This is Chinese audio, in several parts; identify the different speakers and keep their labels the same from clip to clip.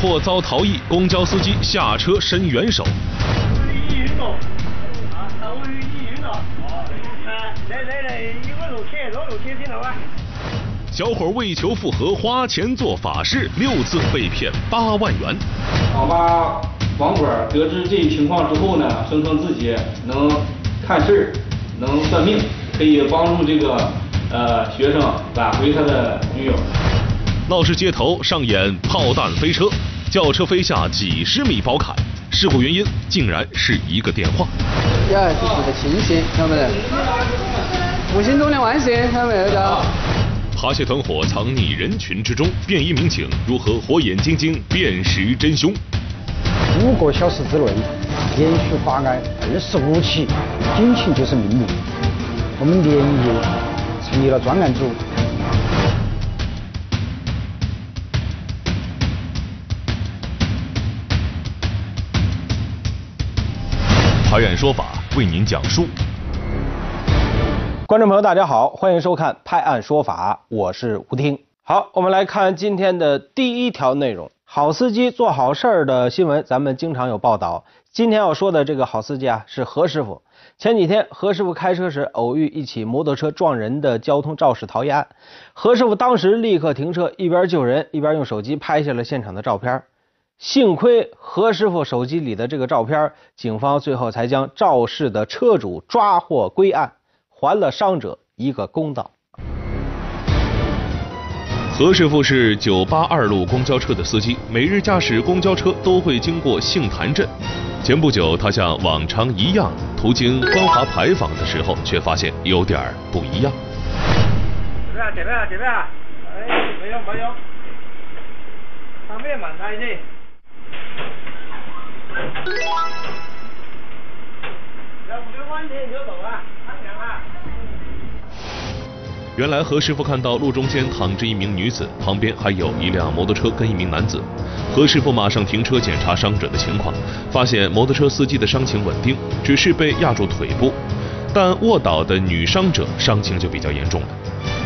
Speaker 1: 车祸遭逃逸，公交司机下车伸援手。小伙为求复合，花钱做法事，六次被骗八万元。
Speaker 2: 网吧，网管得知这一情况之后呢，声称自己能看事儿，能算命，可以帮助这个呃学生挽回他的女友。
Speaker 1: 闹市街头上演炮弹飞车，轿车飞下几十米宝坎，事故原因竟然是一个电话。
Speaker 3: 第二，这是个清醒，看到没得？五星中的万幸，看到没有？叫。
Speaker 1: 扒窃团伙藏匿人群之中，便衣民警如何火眼金睛辨识真凶？
Speaker 4: 五个小时之内连续发案二十五起，警情就是命令。我们连夜成立了专案组。
Speaker 1: 拍案说法为您讲述。
Speaker 5: 观众朋友，大家好，欢迎收看《拍案说法》，我是吴听。好，我们来看今天的第一条内容：好司机做好事儿的新闻，咱们经常有报道。今天要说的这个好司机啊，是何师傅。前几天，何师傅开车时偶遇一起摩托车撞人的交通肇事逃逸案，何师傅当时立刻停车，一边救人，一边用手机拍下了现场的照片。幸亏何师傅手机里的这个照片，警方最后才将肇事的车主抓获归案。还了伤者一个公道。
Speaker 1: 何师傅是九八二路公交车的司机，每日驾驶公交车都会经过杏坛镇。前不久，他像往常一样途经光华牌坊的时候，却发现有点不一样。
Speaker 6: 姐妹啊，姐妹啊，姐妹啊！哎，没有没有，有咩问题先？有唔有温泉嗰度啊？
Speaker 1: 原来何师傅看到路中间躺着一名女子，旁边还有一辆摩托车跟一名男子。何师傅马上停车检查伤者的情况，发现摩托车司机的伤情稳定，只是被压住腿部，但卧倒的女伤者伤情就比较严重了。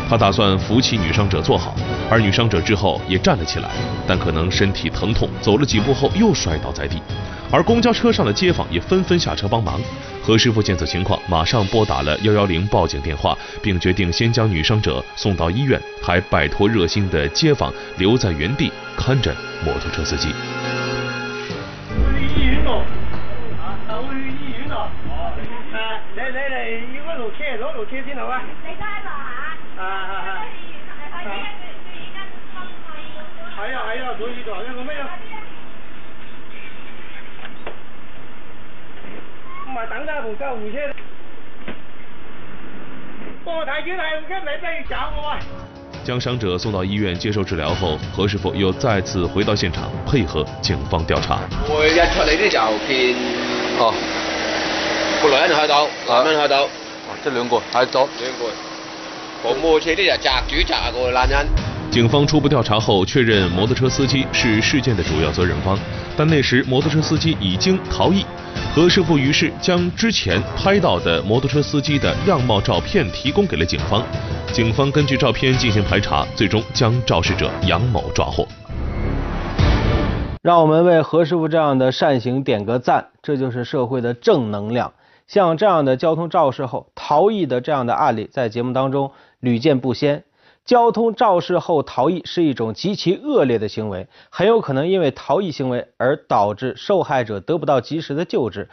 Speaker 1: 他打算扶起女伤者坐好，而女伤者之后也站了起来，但可能身体疼痛，走了几步后又摔倒在地。而公交车上的街坊也纷纷下车帮忙。何师傅见此情况，马上拨打了幺幺零报警电话，并决定先将女伤者送到医院，还拜托热心的街坊留在原地看着摩托车司机。
Speaker 6: 唔係等緊部救護車。幫我睇見係唔該，你真係找我啊！
Speaker 1: 将伤者送到醫院接受治療後，何師傅又再次回到現場配合警方調查。
Speaker 7: 每日出嚟呢就見哦，個女人喺度，男人喺度，
Speaker 8: 這兩個喺度，
Speaker 7: 兩個。部摩托車呢就砸主砸個男人。
Speaker 1: 警方初步调查后确认摩托车司机是事件的主要责任方，但那时摩托车司机已经逃逸。何师傅于是将之前拍到的摩托车司机的样貌照片提供给了警方。警方根据照片进行排查，最终将肇事者杨某抓获。
Speaker 5: 让我们为何师傅这样的善行点个赞，这就是社会的正能量。像这样的交通肇事后逃逸的这样的案例，在节目当中屡见不鲜。交通肇事后逃逸是一种极其恶劣的行为，很有可能因为逃逸行为而导致受害者得不到及时的救治，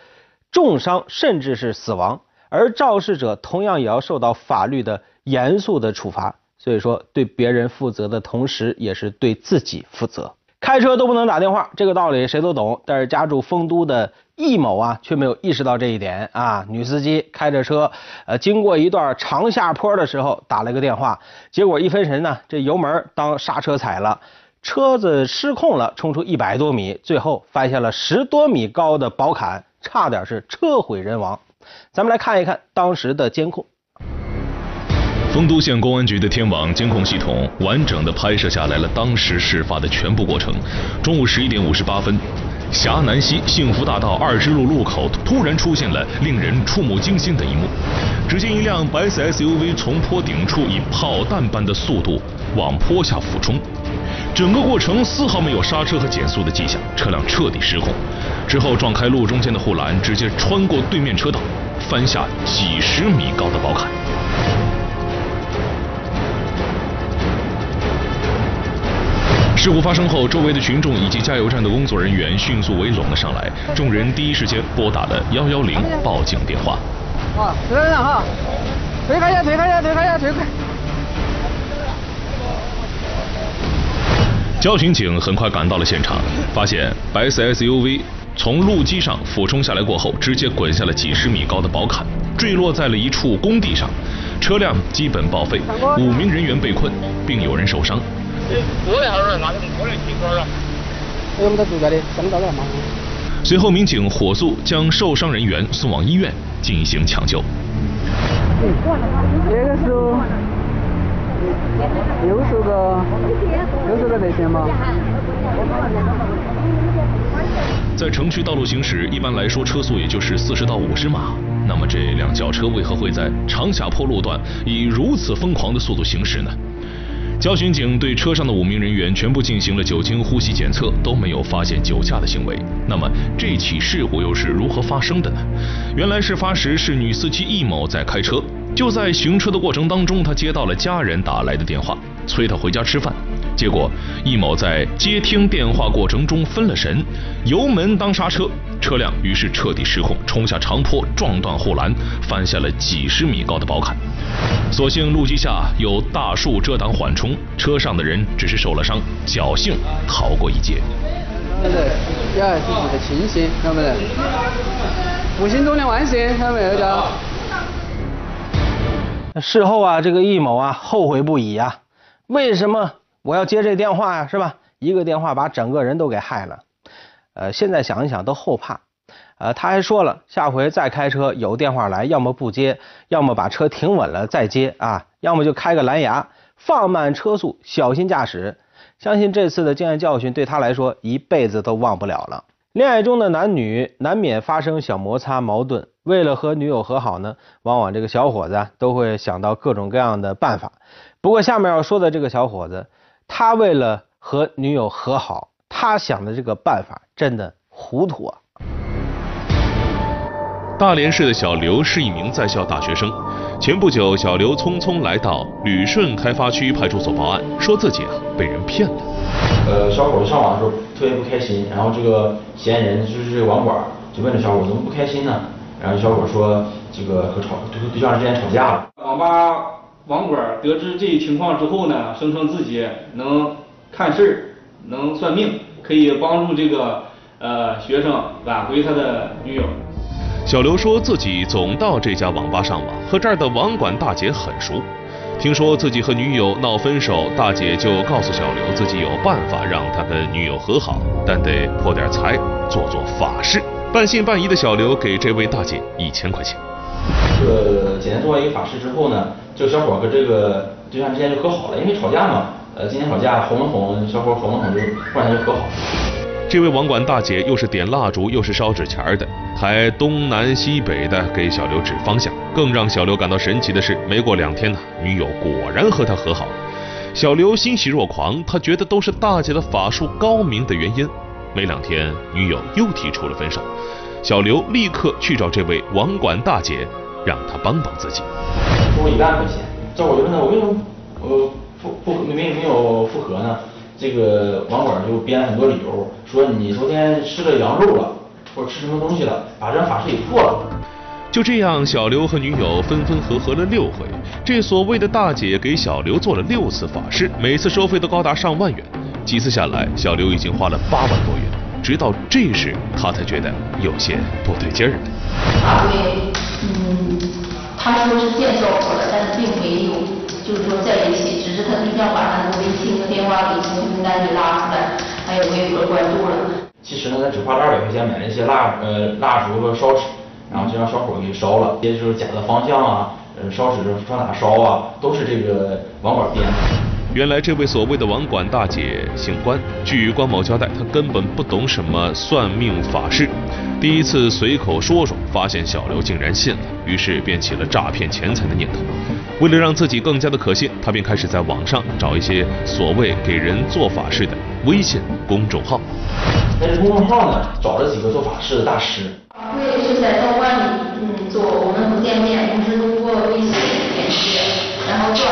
Speaker 5: 重伤甚至是死亡，而肇事者同样也要受到法律的严肃的处罚。所以说，对别人负责的同时，也是对自己负责。开车都不能打电话，这个道理谁都懂，但是家住丰都的易某啊，却没有意识到这一点啊。女司机开着车，呃，经过一段长下坡的时候，打了个电话，结果一分神呢，这油门当刹车踩了，车子失控了，冲出一百多米，最后翻下了十多米高的宝坎，差点是车毁人亡。咱们来看一看当时的监控。
Speaker 1: 丰都县公安局的天网监控系统完整的拍摄下来了当时事发的全部过程。中午十一点五十八分，峽南西幸福大道二支路路口突然出现了令人触目惊心的一幕，只见一辆白色 SUV 从坡顶处以炮弹般的速度往坡下俯冲，整个过程丝毫没有刹车和减速的迹象，车辆彻底失控。之后撞开路中间的护栏，直接穿过对面车道，翻下几十米高的宝坎。事故发生后，周围的群众以及加油站的工作人员迅速围拢了上来，众人第一时间拨打了幺幺零报警电话。
Speaker 3: 啊，车上哈，推开一下，推开一下，推开一下，推开。
Speaker 1: 交巡警很快赶到了现场，发现白色 SUV 从路基上俯冲下来过后，直接滚下了几十米高的宝坎，坠落在了一处工地上，车辆基本报废，五名人员被困，并有人受伤。随后，民警火速将受伤人员送往医院进行抢救。
Speaker 3: 这个是六十个，六十个在线吗？
Speaker 1: 在城区道路行驶，一般来说车速也就是四十到五十码。那么这辆轿车为何会在长下坡路段以如此疯狂的速度行驶呢？交巡警对车上的五名人员全部进行了酒精呼吸检测，都没有发现酒驾的行为。那么这起事故又是如何发生的呢？原来事发时是女司机易某在开车，就在行车的过程当中，她接到了家人打来的电话，催她回家吃饭。结果易某在接听电话过程中分了神，油门当刹车，车辆于是彻底失控，冲下长坡，撞断护栏，翻下了几十米高的包坎。所幸路基下有大树遮挡缓冲，车上的人只是受了伤，侥幸逃过一劫。
Speaker 3: 对对，要自己的清醒，晓不得？复兴中的万幸，晓得没有？叫。
Speaker 5: 事后啊，这个易某啊后悔不已啊，为什么？我要接这电话呀，是吧？一个电话把整个人都给害了。呃，现在想一想都后怕。呃，他还说了，下回再开车有电话来，要么不接，要么把车停稳了再接啊，要么就开个蓝牙，放慢车速，小心驾驶。相信这次的经验教训对他来说一辈子都忘不了了。恋爱中的男女难免发生小摩擦矛盾，为了和女友和好呢，往往这个小伙子都会想到各种各样的办法。不过下面要说的这个小伙子。他为了和女友和好，他想的这个办法真的糊涂啊！
Speaker 1: 大连市的小刘是一名在校大学生。前不久，小刘匆匆来到旅顺开发区派出所报案，说自己啊被人骗了。
Speaker 8: 呃，小伙子上网的时候特别不开心，然后这个嫌疑人就是这个网管，就问这小伙怎么不开心呢？然后小伙说这个和吵和对象之间吵架了。
Speaker 2: 网吧。网管得知这一情况之后呢，声称自己能看事儿，能算命，可以帮助这个呃学生挽回他的女友。
Speaker 1: 小刘说自己总到这家网吧上网，和这儿的网管大姐很熟。听说自己和女友闹分手，大姐就告诉小刘自己有办法让他跟女友和好，但得破点财，做做法事。半信半疑的小刘给这位大姐一千块钱。
Speaker 8: 这个简单做完一个法事之后呢？这个小伙和这个对象之间就和好了，因为吵架嘛，呃，今天吵架哄了哄小伙，哄了哄就突然就和好了。
Speaker 1: 这位网管大姐又是点蜡烛又是烧纸钱的，还东南西北的给小刘指方向。更让小刘感到神奇的是，没过两天呢，女友果然和他和好了。小刘欣喜若狂，他觉得都是大姐的法术高明的原因。没两天，女友又提出了分手，小刘立刻去找这位网管大姐，让她帮帮自己。
Speaker 8: 我一万块钱，这我就问他，我为什么呃复复没没有复合呢？这个网管就编了很多理由，说你昨天吃了羊肉了，或者吃什么东西了，把这法事给破了。
Speaker 1: 就这样，小刘和女友分分合合了六回。这所谓的大姐给小刘做了六次法事，每次收费都高达上万元。几次下来，小刘已经花了八万多元。直到这时，他才觉得有些不对劲儿了。
Speaker 9: 啊，对，嗯。他说是见效果了，但是并没有，就是说在一起，只是他对象把他的微信和电话给从名单里拉出来，还有微博关注了。
Speaker 8: 其实呢，他只花了二百块钱买了一些蜡呃蜡烛和烧纸，然后就让小伙给烧了，这些就是假的方向啊，呃烧纸上哪烧啊，都是这个网管编的。
Speaker 1: 原来这位所谓的网管大姐姓关，据关某交代，她根本不懂什么算命法事，第一次随口说说，发现小刘竟然信了，于是便起了诈骗钱财的念头。为了让自己更加的可信，他便开始在网上找一些所谓给人做法事的微信公众号。
Speaker 8: 在这公众号呢，找了几个做法事的大师。
Speaker 9: 我也是在道观里嗯做，我们不见面，我们是通过微信联系，然后做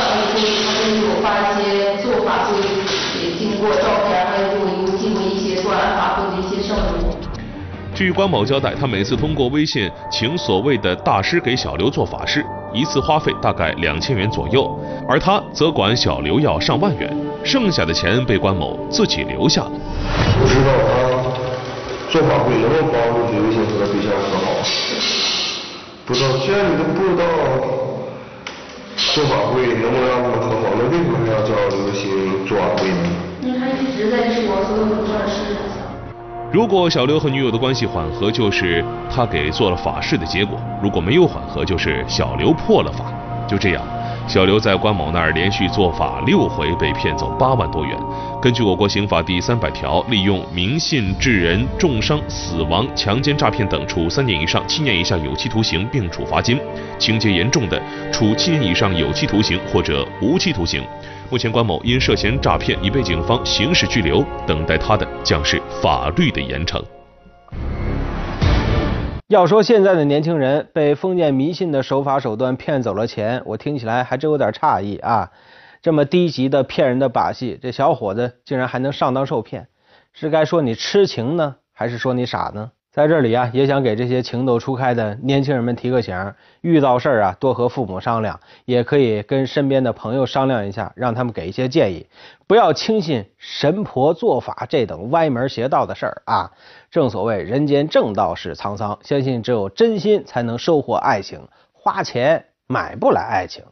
Speaker 1: 据关某交代，他每次通过微信请所谓的大师给小刘做法事，一次花费大概两千元左右，而他则管小刘要上万元，剩下的钱被关某自己留下了。
Speaker 10: 不知道他做法会能不能帮助刘星和对象和好？不知道，现在你都不知道做法会能不能让他们和好，那为什么要叫刘星做法会呢？
Speaker 9: 因为他一直在说所有的做的事。
Speaker 1: 如果小刘和女友的关系缓和，就是他给做了法事的结果；如果没有缓和，就是小刘破了法。就这样，小刘在关某那儿连续做法六回，被骗走八万多元。根据我国刑法第三百条，利用迷信致人重伤、死亡、强奸、诈骗等，处三年以上七年以下有期徒刑，并处罚金；情节严重的，处七年以上有期徒刑或者无期徒刑。目前，关某因涉嫌诈骗已被警方刑事拘留，等待他的将是法律的严惩。
Speaker 5: 要说现在的年轻人被封建迷信的手法手段骗走了钱，我听起来还真有点诧异啊！这么低级的骗人的把戏，这小伙子竟然还能上当受骗，是该说你痴情呢，还是说你傻呢？在这里啊，也想给这些情窦初开的年轻人们提个醒：遇到事儿啊，多和父母商量，也可以跟身边的朋友商量一下，让他们给一些建议，不要轻信神婆做法这等歪门邪道的事儿啊！正所谓人间正道是沧桑，相信只有真心才能收获爱情，花钱买不来爱情，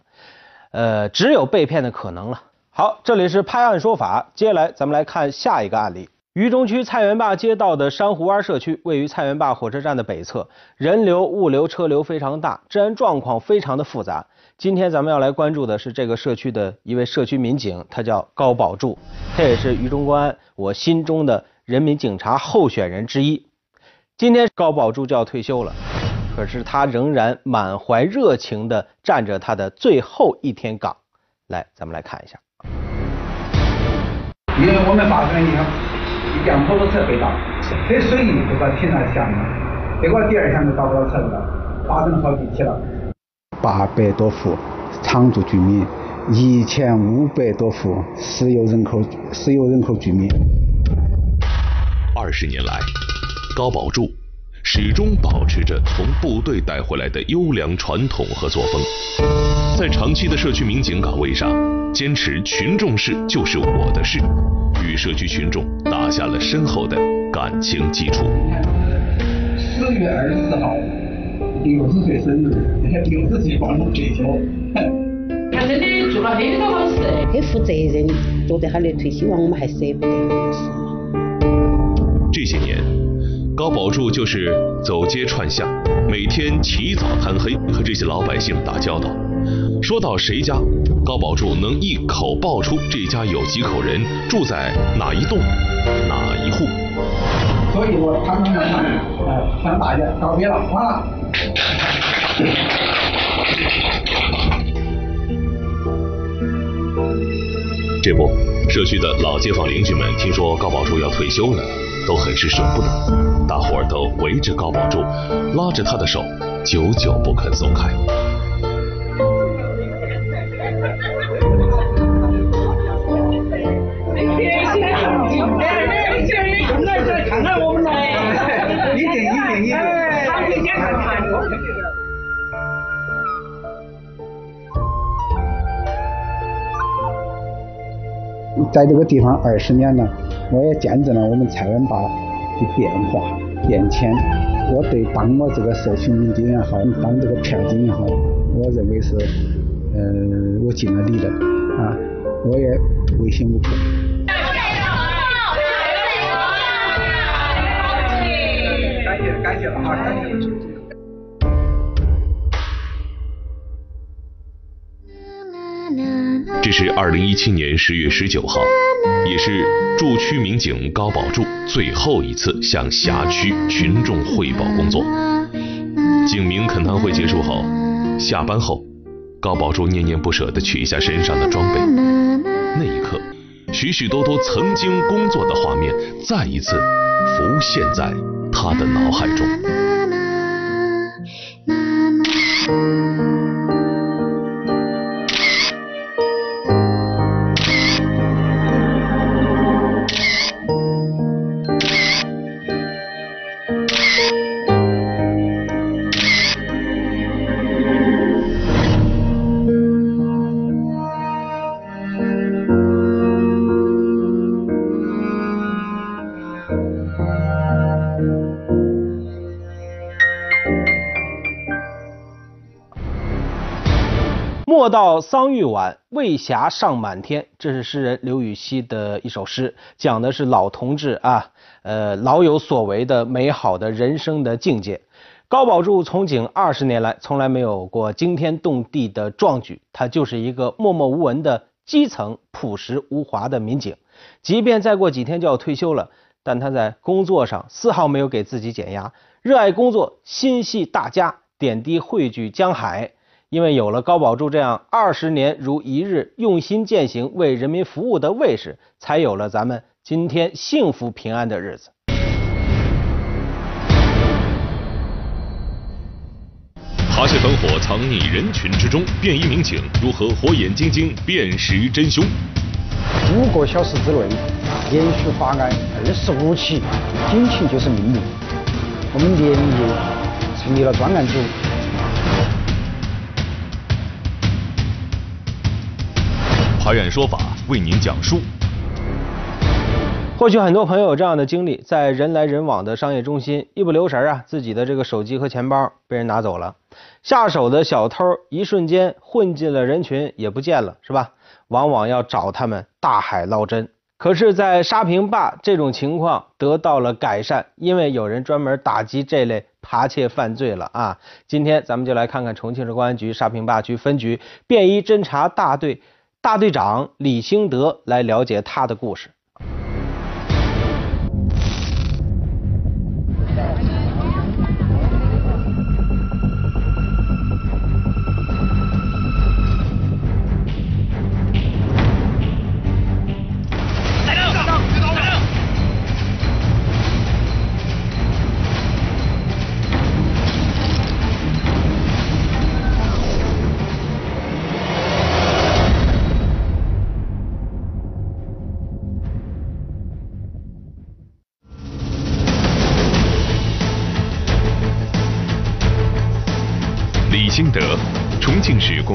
Speaker 5: 呃，只有被骗的可能了。好，这里是拍案说法，接下来咱们来看下一个案例。渝中区菜园坝街道的珊瑚湾社区位于菜园坝火车站的北侧，人流、物流、车流非常大，治安状况非常的复杂。今天咱们要来关注的是这个社区的一位社区民警，他叫高宝柱，他也是渝中公安我心中的人民警察候选人之一。今天高宝柱就要退休了，可是他仍然满怀热情地站着他的最后一天岗。来，咱们来看一下。
Speaker 11: 因为我们发生一辆一辆摩托车被盗，很随意就把停在下面，结果第二天就找不到车子了，发生了好几起了。
Speaker 4: 八百多户常住居民，一千五百多户私有人口私有人口居民。
Speaker 1: 二十年来，高宝柱始终保持着从部队带回来的优良传统和作风，在长期的社区民警岗位上，坚持群众事就是我的事，与社区群众打下了深厚的感情基础。
Speaker 11: 四月二十四号，六十岁生日，六十岁帮我退休。
Speaker 12: 他真的做了很多好事，
Speaker 13: 很负责任，觉得他的退休啊，我们还舍不得。
Speaker 1: 这些年，高宝柱就是走街串巷，每天起早贪黑和这些老百姓打交道。说到谁家，高宝柱能一口报出这家有几口人，住在哪一栋、哪一户。
Speaker 11: 所以我常常向呃向大家告别了啊。
Speaker 1: 这不，社区的老街坊邻居们听说高宝柱要退休了，都很是舍不得，大伙儿都围着高宝柱，拉着他的手，久久不肯松开。
Speaker 4: 在这个地方二十年了，我也见证了我们菜园坝的变化变迁。我对当我这个社区民警也好，当这个片警也好，我认为是，呃，我尽了力的啊，我也问心无愧。
Speaker 11: 感谢感谢了啊，感谢
Speaker 1: 这是二零一七年十月十九号，也是驻区民警高宝柱最后一次向辖区群众汇报工作。警民恳谈会结束后，下班后，
Speaker 14: 高宝柱念念不舍地取下身上的装备，那一刻，许许多多曾经工作的画面再一次浮现在他的脑海中。
Speaker 5: 莫道桑榆晚，未霞尚满天。这是诗人刘禹锡的一首诗，讲的是老同志啊，呃，老有所为的美好的人生的境界。高宝柱从警二十年来，从来没有过惊天动地的壮举，他就是一个默默无闻的基层、朴实无华的民警。即便再过几天就要退休了，但他在工作上丝毫没有给自己减压，热爱工作，心系大家，点滴汇聚江海。因为有了高宝柱这样二十年如一日用心践行为人民服务的卫士，才有了咱们今天幸福平安的日子。
Speaker 14: 扒窃团伙藏匿人群之中，便衣民警如何火眼金睛辨识真凶？
Speaker 15: 五个小时之内连续发案二十五起，警情就是命令。我们连夜成立了专案组。
Speaker 14: 法院说法为您讲述。
Speaker 5: 或许很多朋友有这样的经历，在人来人往的商业中心，一不留神啊，自己的这个手机和钱包被人拿走了，下手的小偷一瞬间混进了人群，也不见了，是吧？往往要找他们大海捞针。可是，在沙坪坝这种情况得到了改善，因为有人专门打击这类扒窃犯罪了啊！今天咱们就来看看重庆市公安局沙坪坝区分局便衣侦查大队。大队长李兴德来了解他的故事。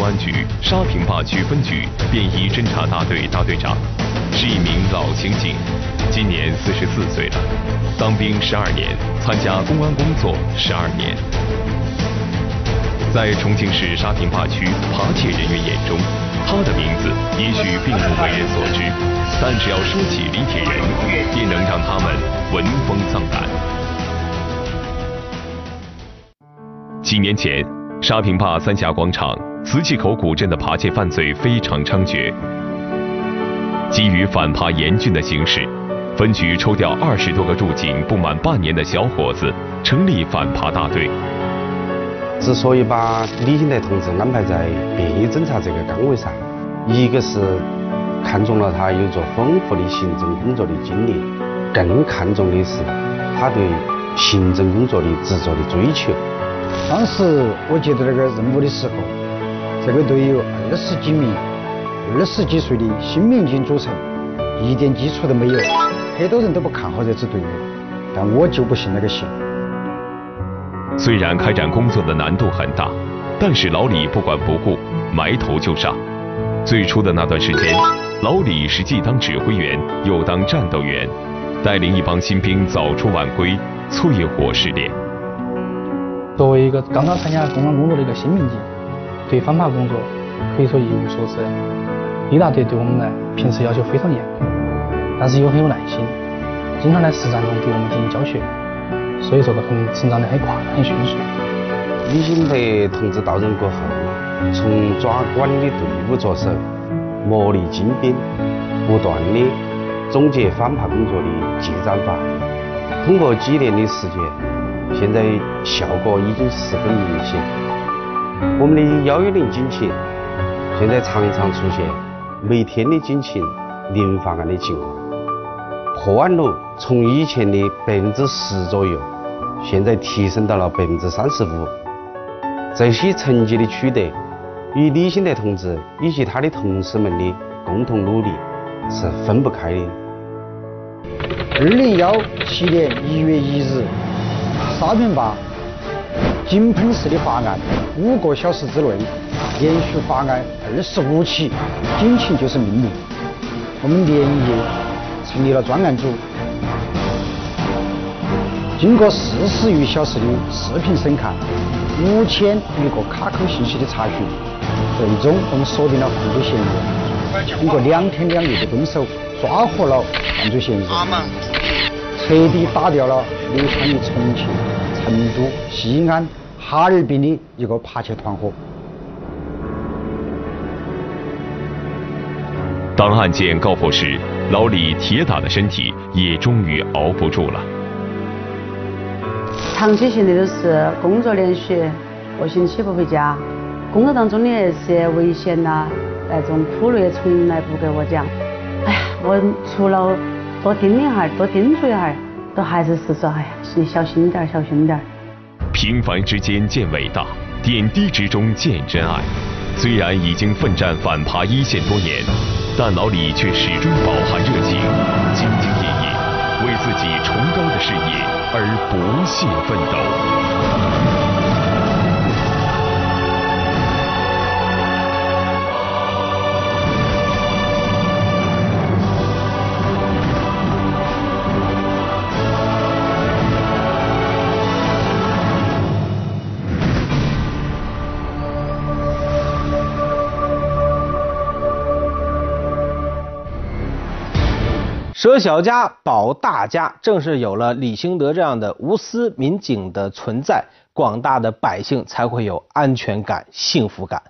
Speaker 14: 公安局沙坪坝区分局便衣侦查大队大队长，是一名老刑警，今年四十四岁了，当兵十二年，参加公安工作十二年。在重庆市沙坪坝区扒窃人员眼中，他的名字也许并不为人所知，但只要说起李铁人，便能让他们闻风丧胆。几年前。沙坪坝三峡广场、磁器口古镇的扒窃犯罪非常猖獗。基于反扒严峻的形势，分局抽调二十多个驻警不满半年的小伙子，成立反扒大队。
Speaker 16: 之所以把李兴德同志安排在便衣侦查这个岗位上，一个是看中了他有着丰富的行政工作的经历，更看重的是他对行政工作的执着的追求。
Speaker 15: 当时我接到那个任务的时候，这个队有二十几名二十几岁的新民警组成，一点基础都没有，很多人都不看好这支队伍，但我就不信那个邪。
Speaker 14: 虽然开展工作的难度很大，但是老李不管不顾，埋头就上。最初的那段时间，老李是既当指挥员又当战斗员，带领一帮新兵早出晚归，淬火试炼。
Speaker 17: 作为一个刚刚参加公安工作的一个新民警，对反扒工作可以说一无所知。李大队对我们呢，平时要求非常严格，但是又很有耐心，经常在实战中给我们进行教学，所以说很成长的很快，很迅速。
Speaker 16: 李兴德同志到任过后，从抓管理队伍着手，磨砺精兵，不断的总结反扒工作的技战法，通过几年的时间。现在效果已经十分明显，我们的幺幺零警情现在常常出现每天的警情零发案的情况，破案率从以前的百分之十左右，现在提升到了百分之三十五。这些成绩的取得，与李新德同志以及他的同事们的共同努力是分不开的。
Speaker 15: 二零幺七年一月一日，沙坪坝井喷式的发案，五个小时之内连续发案二十五起，警情就是命令。我们连夜成立了专案组，经过四十余小时的视频审看，五千余个卡口信息的查询，最终我们锁定了犯罪嫌疑人。经过两天两夜的蹲守，抓获了犯罪嫌疑人，彻底打掉了流窜于重庆、成都、西安、哈尔滨的一个扒窃团伙。
Speaker 1: 当案件告破时，老李铁打的身体也终于熬不住了。
Speaker 18: 长期性的都是工作连续，个星期不回家，工作当中的那些危险呐，那种苦累从来不给我讲。哎呀，我除了多叮咛哈，多叮嘱一下，都还是是说，哎呀，你小心点，小心点。
Speaker 1: 平凡之间见伟大，点滴之中见真爱。虽然已经奋战反扒一线多年，但老李却始终饱含热情，兢兢业业，为自己崇高的事业而不懈奋斗。
Speaker 5: 舍小家保大家，正是有了李兴德这样的无私民警的存在，广大的百姓才会有安全感、幸福感。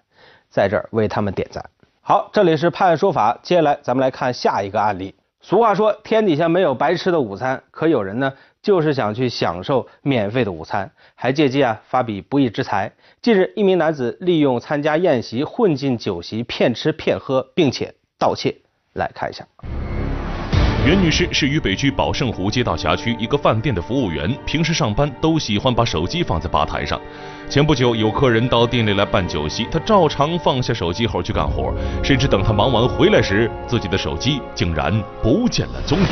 Speaker 5: 在这儿为他们点赞。好，这里是判案说法，接下来咱们来看下一个案例。俗话说，天底下没有白吃的午餐，可有人呢，就是想去享受免费的午餐，还借机啊发笔不义之财。近日，一名男子利用参加宴席混进酒席，骗吃骗喝，并且盗窃。来看一下。
Speaker 1: 袁女士是渝北区宝胜湖街道辖区一个饭店的服务员，平时上班都喜欢把手机放在吧台上。前不久有客人到店里来办酒席，她照常放下手机后去干活，谁知等她忙完回来时，自己的手机竟然不见了踪影。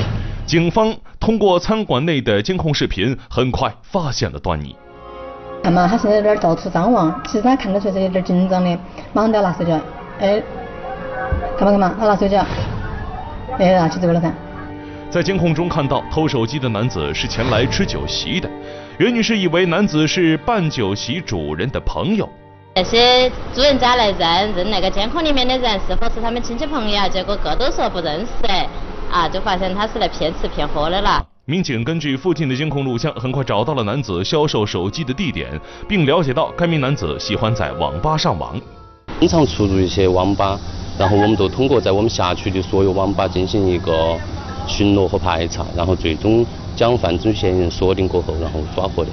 Speaker 1: 警方通过餐馆内的监控视频，很快发现了端倪。
Speaker 19: 看嘛，他现在有点到处张望，其实他看得出来是有点紧张的，马上要拿手机，哎，看嘛看嘛，他拿手机，哎，拿起走了噻。
Speaker 1: 在监控中看到偷手机的男子是前来吃酒席的，袁女士以为男子是办酒席主人的朋友。
Speaker 20: 那些主人家来认认那个监控里面的人是否是他们亲戚朋友，结果个都说不认识，啊，就发现他是来骗吃骗喝的了。
Speaker 1: 民警根据附近的监控录像，很快找到了男子销售手机的地点，并了解到该名男子喜欢在网吧上网，
Speaker 21: 经常出入一些网吧，然后我们都通过在我们辖区的所有网吧进行一个。巡逻和排查，然后最终将犯罪嫌疑人锁定过后，然后抓获的。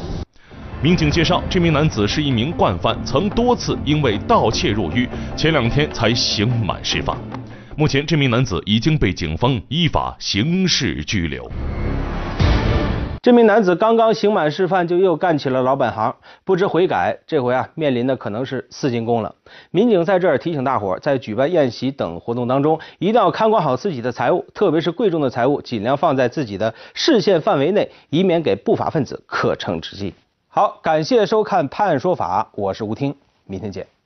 Speaker 1: 民警介绍，这名男子是一名惯犯，曾多次因为盗窃入狱，前两天才刑满释放。目前，这名男子已经被警方依法刑事拘留。
Speaker 5: 这名男子刚刚刑满释放，就又干起了老本行，不知悔改。这回啊，面临的可能是四进宫了。民警在这儿提醒大伙，在举办宴席等活动当中，一定要看管好自己的财物，特别是贵重的财物，尽量放在自己的视线范围内，以免给不法分子可乘之机。好，感谢收看《判案说法》，我是吴听，明天见。